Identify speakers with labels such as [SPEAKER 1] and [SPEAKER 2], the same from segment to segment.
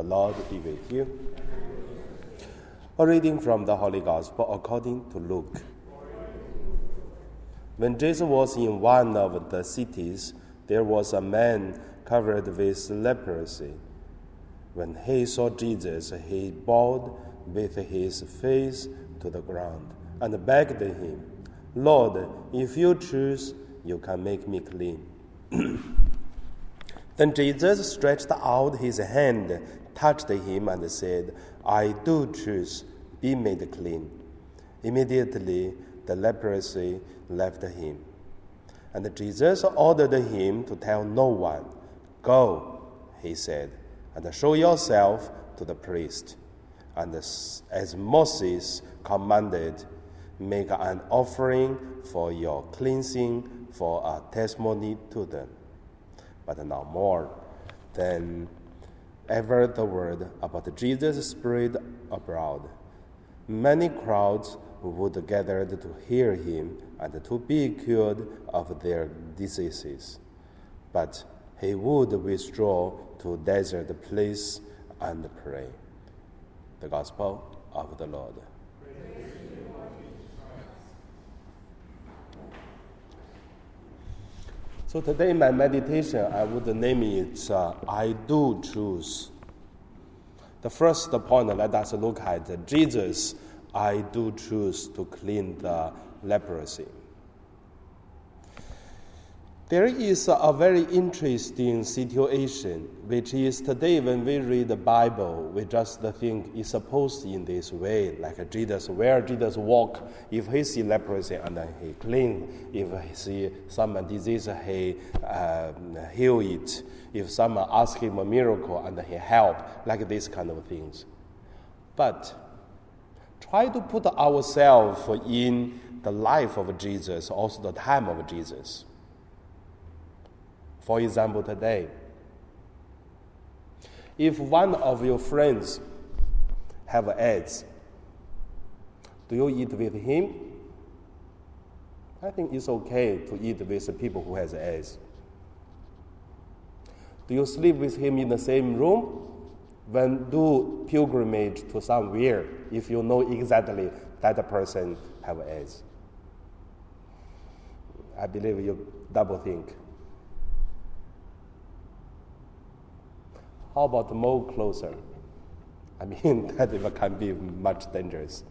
[SPEAKER 1] The Lord be with you. A reading from the Holy Gospel according to Luke. When Jesus was in one of the cities, there was a man covered with leprosy. When he saw Jesus, he bowed with his face to the ground and begged him, Lord, if you choose, you can make me clean. then Jesus stretched out his hand, touched him, and said, I do choose, be made clean. Immediately the leprosy left him. And Jesus ordered him to tell no one. Go, he said, and show yourself to the priest. And as Moses commanded, make an offering for your cleansing for a testimony to them. But now more than ever, the word about Jesus spread abroad. Many crowds would gather to hear him and to be cured of their diseases. But he would withdraw to a desert place and pray. The Gospel of the Lord. So today, my meditation, I would name it uh, I Do Choose. The first point, let us look at Jesus, I do choose to clean the leprosy. There is a very interesting situation, which is today when we read the Bible, we just think it's supposed in this way, like Jesus, where Jesus walk, if he see leprosy and then he clean, if he see some disease, he uh, heal it, if someone ask him a miracle and he help, like these kind of things. But try to put ourselves in the life of Jesus, also the time of Jesus. For example, today, if one of your friends have AIDS, do you eat with him? I think it's okay to eat with people who has AIDS. Do you sleep with him in the same room? When do pilgrimage to somewhere if you know exactly that person have AIDS? I believe you double think. How about more closer? I mean, that can be much dangerous.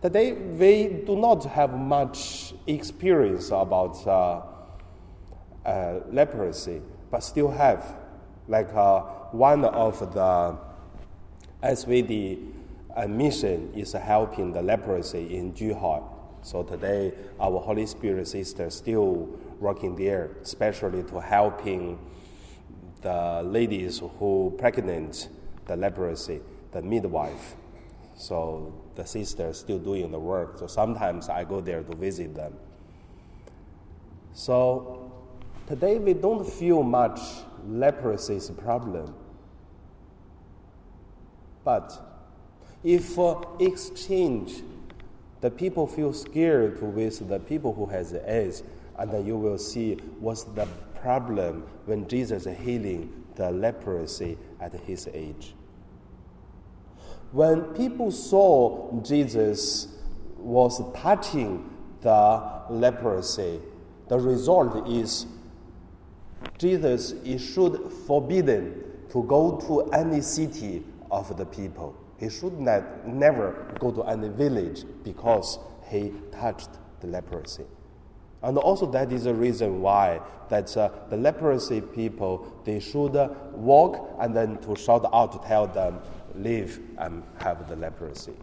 [SPEAKER 1] Today, we do not have much experience about uh, uh, leprosy, but still have. Like uh, one of the SVD mission is helping the leprosy in Juhar. So today, our Holy Spirit sister still working there, especially to helping the ladies who pregnant the leprosy, the midwife. So the sister still doing the work. So sometimes I go there to visit them. So today we don't feel much leprosy's problem. But if uh, exchange, the people feel scared with the people who has AIDS, and then you will see what's the problem when Jesus healing the leprosy at his age. When people saw Jesus was touching the leprosy, the result is Jesus should forbidden to go to any city of the people. He should not, never go to any village because he touched the leprosy. And also that is the reason why that uh, the leprosy people, they should uh, walk and then to shout out to tell them, leave and have the leprosy.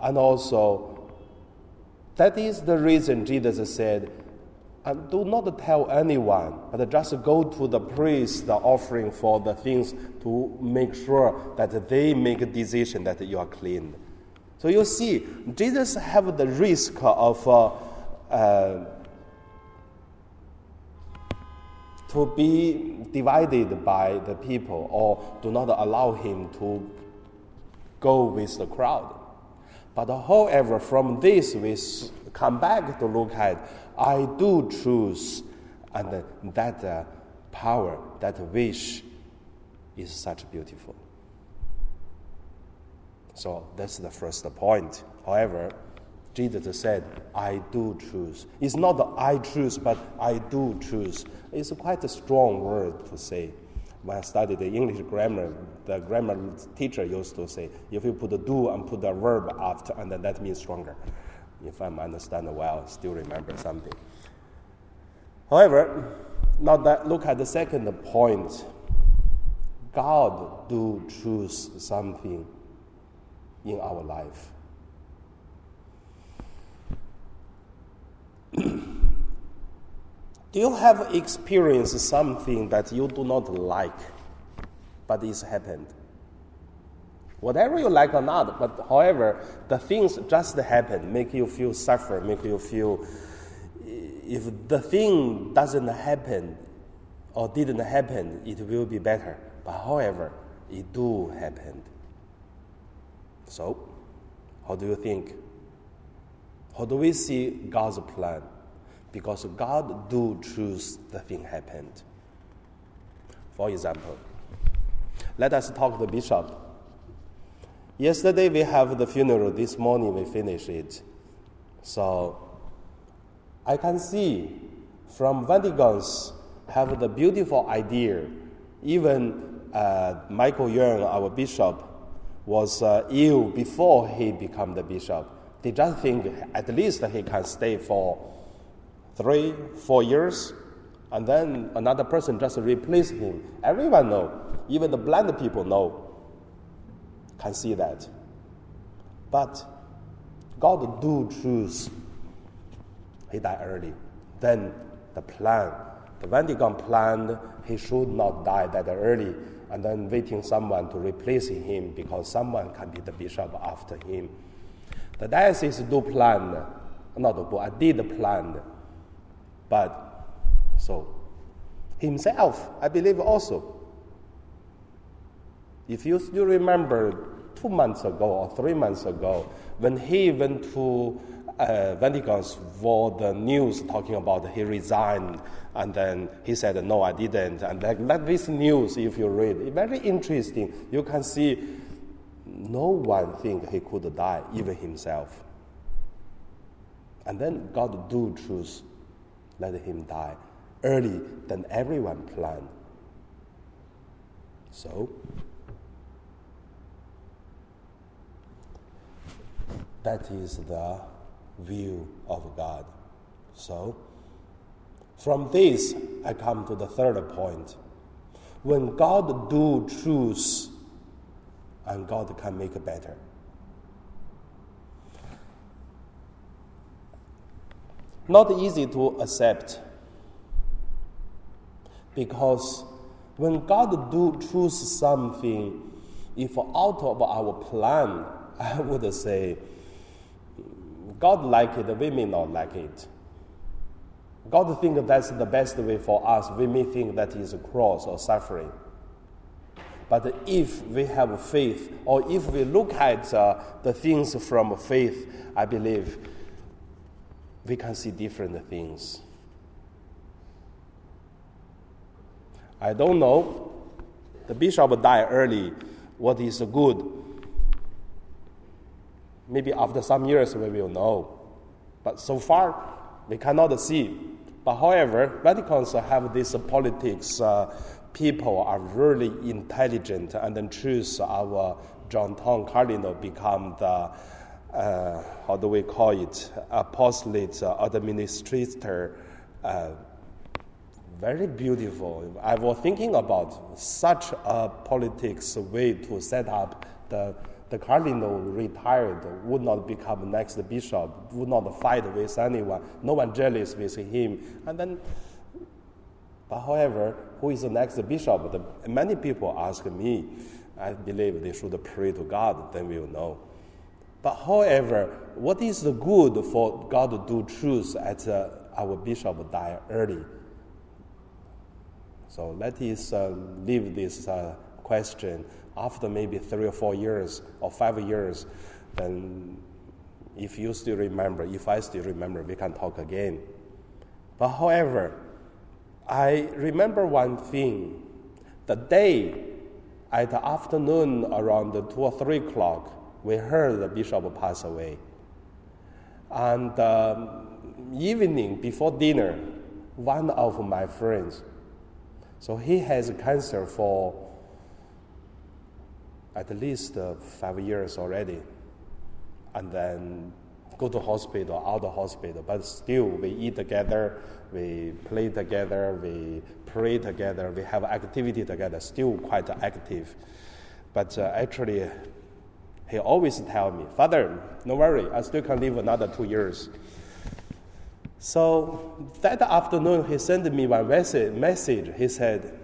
[SPEAKER 1] And also, that is the reason Jesus said, and do not tell anyone, but just go to the priest, the offering for the things to make sure that they make a decision that you are clean. So you see, Jesus have the risk of uh, to be divided by the people or do not allow him to go with the crowd. But however, from this we come back to look at I do choose, and that uh, power, that wish is such beautiful. So that's the first point. However, Jesus said, I do choose. It's not the I choose, but I do choose. It's quite a strong word to say. When I studied the English grammar, the grammar teacher used to say, if you put a do and put a verb after, and then that means stronger. If I'm understanding well, still remember something. However, now that look at the second point. God do choose something in our life. Do you have experienced something that you do not like, but it's happened? Whatever you like or not, but however, the things just happen, make you feel suffer, make you feel. If the thing doesn't happen or didn't happen, it will be better. But however, it do happen. So, how do you think? How do we see God's plan? Because God do choose the thing happened. For example, let us talk to the bishop. Yesterday we have the funeral. This morning we finish it. So I can see from Vatican's have the beautiful idea. Even uh, Michael Yeung, our bishop, was uh, ill before he became the bishop. They just think at least he can stay for three, four years, and then another person just replace him. Everyone know, even the blind people know, can see that. But God do choose. He died early. Then the plan, the Vatican planned he should not die that early, and then waiting someone to replace him because someone can be the bishop after him. The diocese do plan, not do, I did plan but so, himself, I believe also. If you still remember two months ago or three months ago, when he went to uh, Vatican for the news talking about he resigned, and then he said, No, I didn't. And like, like this news, if you read, very interesting. You can see no one think he could die, even himself. And then God do choose let him die early than everyone planned. So, that is the view of God. So, from this, I come to the third point. When God do choose, and God can make better. Not easy to accept because when God do choose something, if out of our plan, I would say, God like it, we may not like it. God think that's the best way for us. We may think that is a cross or suffering. But if we have faith, or if we look at uh, the things from faith, I believe we can see different things. I don't know. The bishop died early. What is good? Maybe after some years we will know. But so far, we cannot see. But however, Vaticans have this politics. Uh, people are really intelligent and then choose our John Tong Cardinal become the uh, how do we call it, apostolic uh, administrator. Uh, very beautiful. I was thinking about such a politics way to set up the the cardinal retired would not become next bishop, would not fight with anyone, no one jealous with him. And then, but however, who is the next bishop? The, many people ask me. I believe they should pray to God, then we'll know. But however, what is the good for God to do? choose at uh, our bishop die early? So let us uh, leave this uh, question after maybe three or four years or five years. Then, if you still remember, if I still remember, we can talk again. But however, I remember one thing: the day At afternoon, around 2 or 3 o'clock, we heard the bishop pass away. And um, evening, before dinner, one of my friends, so he has cancer for at least uh, five years already. And then go to hospital, out of hospital, but still we eat together, we play together, we pray together, we have activity together, still quite active. But uh, actually, he always tell me, Father, no worry, I still can live another two years. So that afternoon, he sent me one message. He said,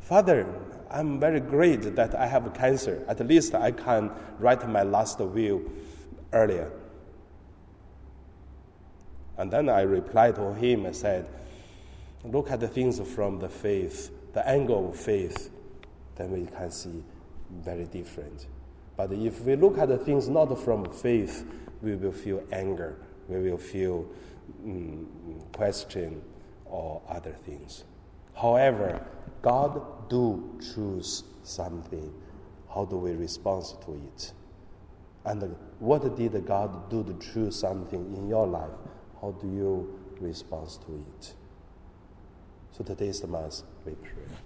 [SPEAKER 1] Father, I'm very great that I have cancer. At least I can write my last will earlier. And then I replied to him and said, Look at the things from the faith, the angle of faith, then we can see very different. But if we look at the things not from faith, we will feel anger, we will feel mm, question or other things. However, God do choose something. How do we respond to it? And what did God do to choose something in your life? How do you respond to it? So today's the mass we pray.